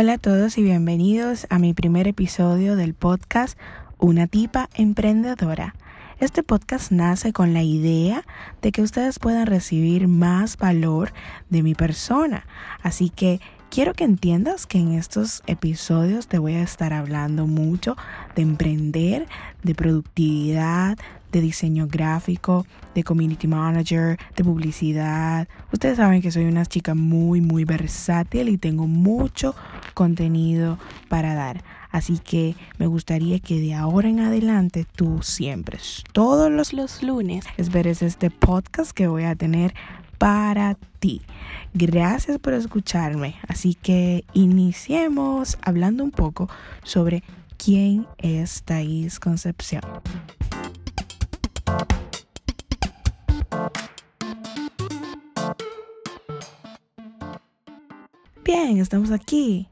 Hola a todos y bienvenidos a mi primer episodio del podcast Una tipa emprendedora. Este podcast nace con la idea de que ustedes puedan recibir más valor de mi persona. Así que quiero que entiendas que en estos episodios te voy a estar hablando mucho de emprender, de productividad, de diseño gráfico, de community manager, de publicidad. Ustedes saben que soy una chica muy, muy versátil y tengo mucho contenido para dar. Así que me gustaría que de ahora en adelante tú siempre, todos los, lunes, esperes este podcast que voy a tener para ti. Gracias por escucharme. Así que iniciemos hablando un poco sobre quién es Thais Concepción. Estamos aquí.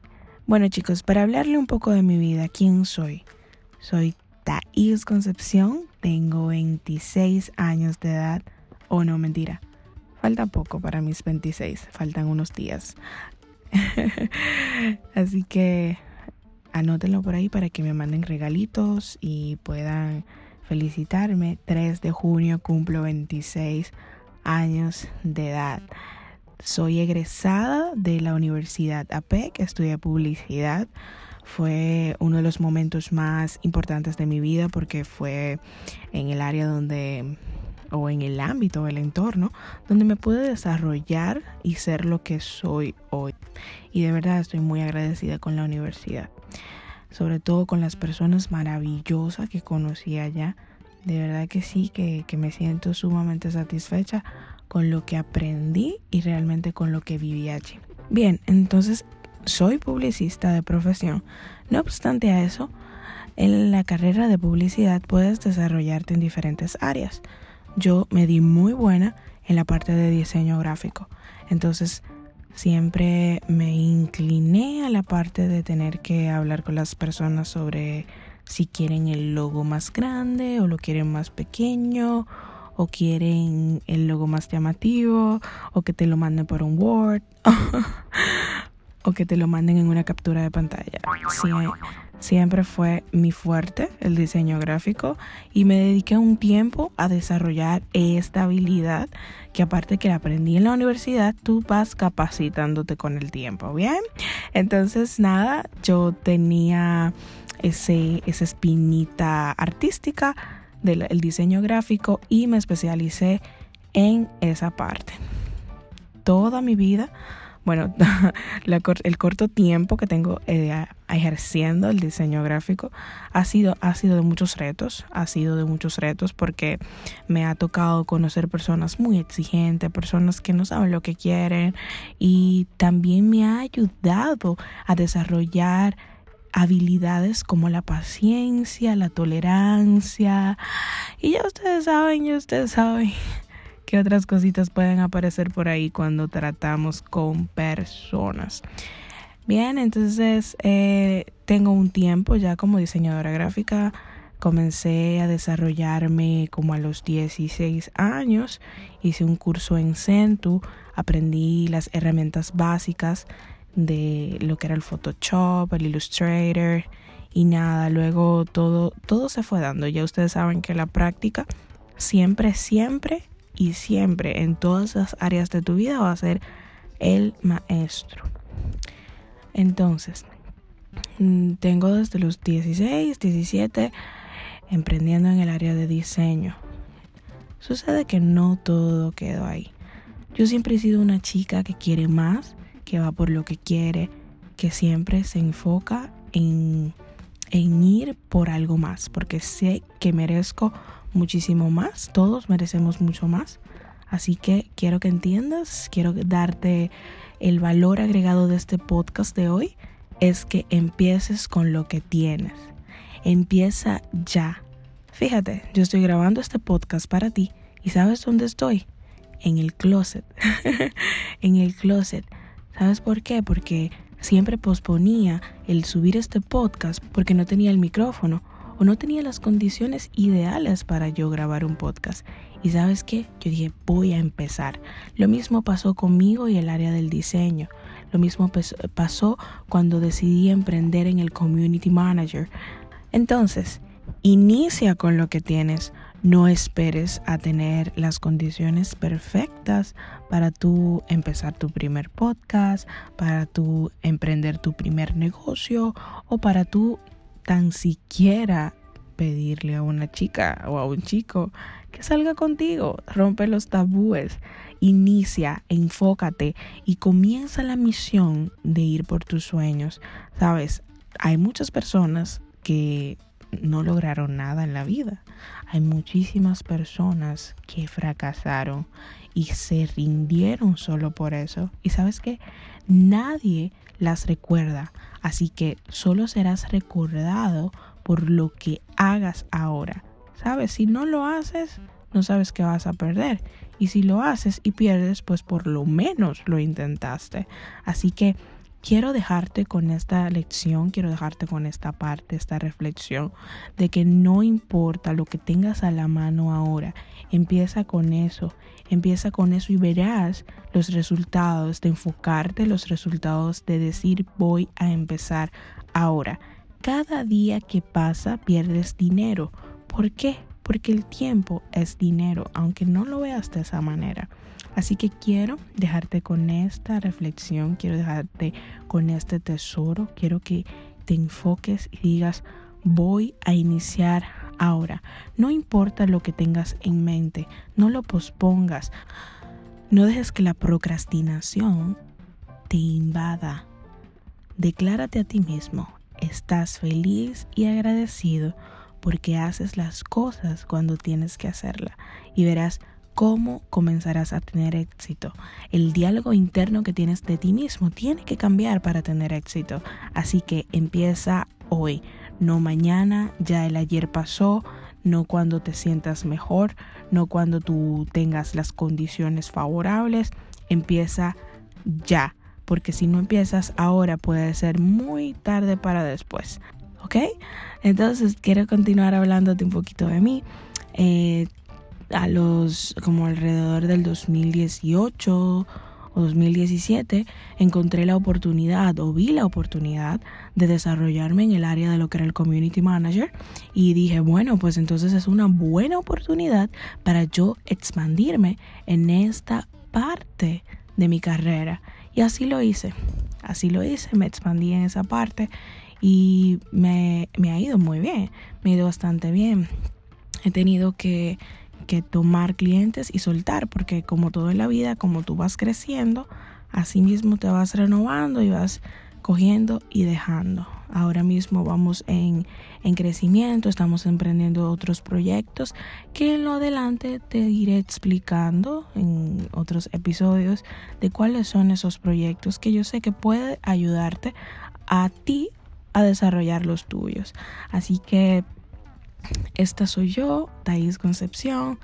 Bueno chicos, para hablarle un poco de mi vida, ¿quién soy? Soy Thais Concepción, tengo 26 años de edad. O oh, no, mentira. Falta poco para mis 26, faltan unos días. Así que anótenlo por ahí para que me manden regalitos y puedan felicitarme. 3 de junio cumplo 26 años de edad. Soy egresada de la Universidad APEC, estudié publicidad. Fue uno de los momentos más importantes de mi vida porque fue en el área donde o en el ámbito, el entorno, donde me pude desarrollar y ser lo que soy hoy. Y de verdad estoy muy agradecida con la universidad sobre todo con las personas maravillosas que conocí allá. De verdad que sí, que, me siento sumamente satisfecha con lo que aprendí y realmente con lo que viví allí. Bien, entonces soy publicista de profesión. No obstante a eso, en la carrera de publicidad puedes desarrollarte en diferentes áreas. Yo me di muy buena en la parte de diseño gráfico. Entonces, siempre me incliné a la parte de tener que hablar con las personas sobre si quieren el logo más grande o lo quieren más pequeño o quieren el logo más llamativo o que te lo manden por un Word o que te lo manden en una captura de pantalla. siempre fue mi fuerte el diseño gráfico y me dediqué un tiempo a desarrollar esta habilidad que aparte que la aprendí en la universidad, tú vas capacitándote con el tiempo, ¿bien? Entonces, nada, yo tenía ese, esa espinita artística del diseño gráfico y me especialicé en esa parte. Toda mi vida bueno, el corto tiempo que tengo eh, ejerciendo el diseño gráfico ha sido, ha sido de muchos retos, ha sido de muchos retos porque me ha tocado conocer personas muy exigentes, personas que no saben lo que quieren y también me ha ayudado a desarrollar habilidades como la paciencia, la tolerancia y ya ustedes saben, ya ustedes saben qué otras cositas pueden aparecer por ahí cuando tratamos con personas. Bien, entonces eh, tengo un tiempo ya como diseñadora gráfica. Comencé a desarrollarme como a los 16 años. Hice un curso en Centu. Aprendí las herramientas básicas de lo que era el Photoshop, el Illustrator y nada. Luego todo, todo se fue dando. Ya ustedes saben que la práctica siempre, siempre y siempre en todas las áreas de tu vida va a ser el maestro. Entonces, mm, tengo desde los 16, 17 emprendiendo en el área de diseño. Sucede que no todo quedó ahí. Yo siempre he sido una chica que quiere más, que va por lo que quiere, que siempre se enfoca en, en ir por algo más, porque sé que merezco muchísimo más, todos merecemos mucho más. Así que quiero que entiendas, quiero darte el valor agregado de este podcast de hoy, es que empieces con lo que tienes. Empieza ya. Fíjate, yo estoy grabando este podcast para ti y ¿sabes dónde estoy? En el closet. en el closet. ¿Sabes por qué? Porque siempre posponía el subir este podcast porque no tenía el micrófono o no tenía las condiciones ideales para yo grabar un podcast. Y sabes qué, yo dije, voy a empezar. Lo mismo pasó conmigo y el área del diseño. Lo mismo pasó cuando decidí emprender en el Community Manager. Entonces, inicia con lo que tienes. No esperes a tener las condiciones perfectas para tú empezar tu primer podcast, para tú emprender tu primer negocio o para tú tan siquiera pedirle a una chica o a un chico que salga contigo. Rompe los tabúes, inicia, enfócate y comienza la misión de ir por tus sueños. Sabes, hay muchas personas que no lograron nada en la vida. Hay muchísimas personas que fracasaron y se rindieron solo por eso. Y sabes que nadie las recuerda. Así que solo serás recordado por lo que hagas ahora. ¿Sabes? Si no lo haces, no sabes que vas a perder. Y si lo haces y pierdes, pues por lo menos lo intentaste. Así que quiero dejarte con esta lección, quiero dejarte con esta parte, esta reflexión de que no importa lo que tengas a la mano ahora, empieza con eso, empieza con eso y verás los resultados de enfocarte, los resultados de decir voy a empezar ahora. Cada día que pasa pierdes dinero. ¿Por qué? Porque el tiempo es dinero, aunque no lo veas de esa manera. Así que quiero dejarte con esta reflexión, quiero dejarte con este tesoro, quiero que te enfoques y digas, voy a iniciar ahora. No importa lo que tengas en mente, no lo pospongas. No dejes que la procrastinación te invada. Declárate a ti mismo, estás feliz y agradecido porque haces las cosas cuando tienes que hacerla y verás cómo comenzarás a tener éxito. El diálogo interno que tienes de ti mismo tiene que cambiar para tener éxito. Así que empieza hoy, no mañana, ya el ayer pasó, no cuando te sientas mejor, no cuando tú tengas las condiciones favorables, empieza ya, porque si no empiezas ahora puede ser muy tarde para después. ¿Ok? Entonces quiero continuar hablándote un poquito de mí. Eh, a los como alrededor del 2018 o 2017 encontré la oportunidad o vi la oportunidad de desarrollarme en el área de lo que era el community manager y dije bueno pues entonces es una buena oportunidad para yo expandirme en esta parte de mi carrera y así lo hice así lo hice me expandí en esa parte y me, me ha ido muy bien me ha ido bastante bien he tenido que que tomar clientes y soltar, porque como todo en la vida, como tú vas creciendo, así mismo te vas renovando y vas cogiendo y dejando. Ahora mismo vamos en, en crecimiento, estamos emprendiendo otros proyectos que en lo adelante te iré explicando en otros episodios de cuáles son esos proyectos que yo sé que puede ayudarte a ti a desarrollar los tuyos. Así que esta soy yo, Thais Concepción,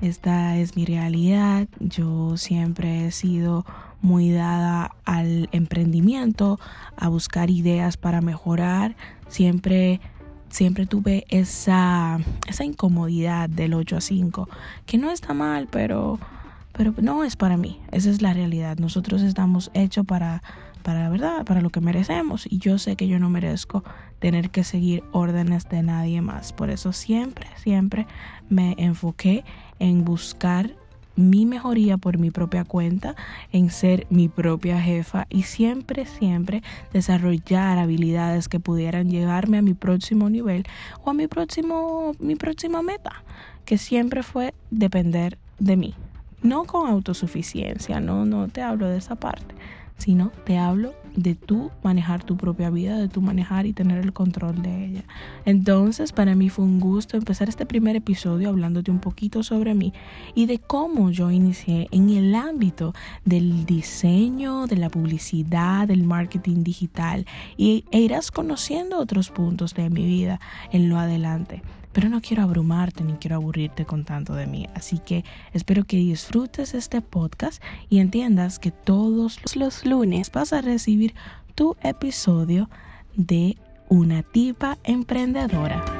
esta es mi realidad, yo siempre he sido muy dada al emprendimiento, a buscar ideas para mejorar, siempre siempre tuve esa esa incomodidad del 8 a 5, que no está mal, pero pero no es para mí, esa es la realidad. Nosotros estamos hechos para para la verdad, para lo que merecemos. Y yo sé que yo no merezco tener que seguir órdenes de nadie más. Por eso siempre, siempre me enfoqué en buscar mi mejoría por mi propia cuenta, en ser mi propia jefa y siempre, siempre desarrollar habilidades que pudieran llegarme a mi próximo nivel o a mi próximo, mi próxima meta, que siempre fue depender de mí. No con autosuficiencia, no, no te hablo de esa parte, sino te hablo de tú manejar tu propia vida, de tú manejar y tener el control de ella. Entonces, para mí fue un gusto empezar este primer episodio hablándote un poquito sobre mí y de cómo yo inicié en el ámbito del diseño, de la publicidad, del marketing digital y, e irás conociendo otros puntos de mi vida en lo adelante pero no quiero abrumarte ni quiero aburrirte con tanto de mí. Así que espero que disfrutes este podcast y entiendas que todos los lunes vas a recibir tu episodio de Una tipa emprendedora.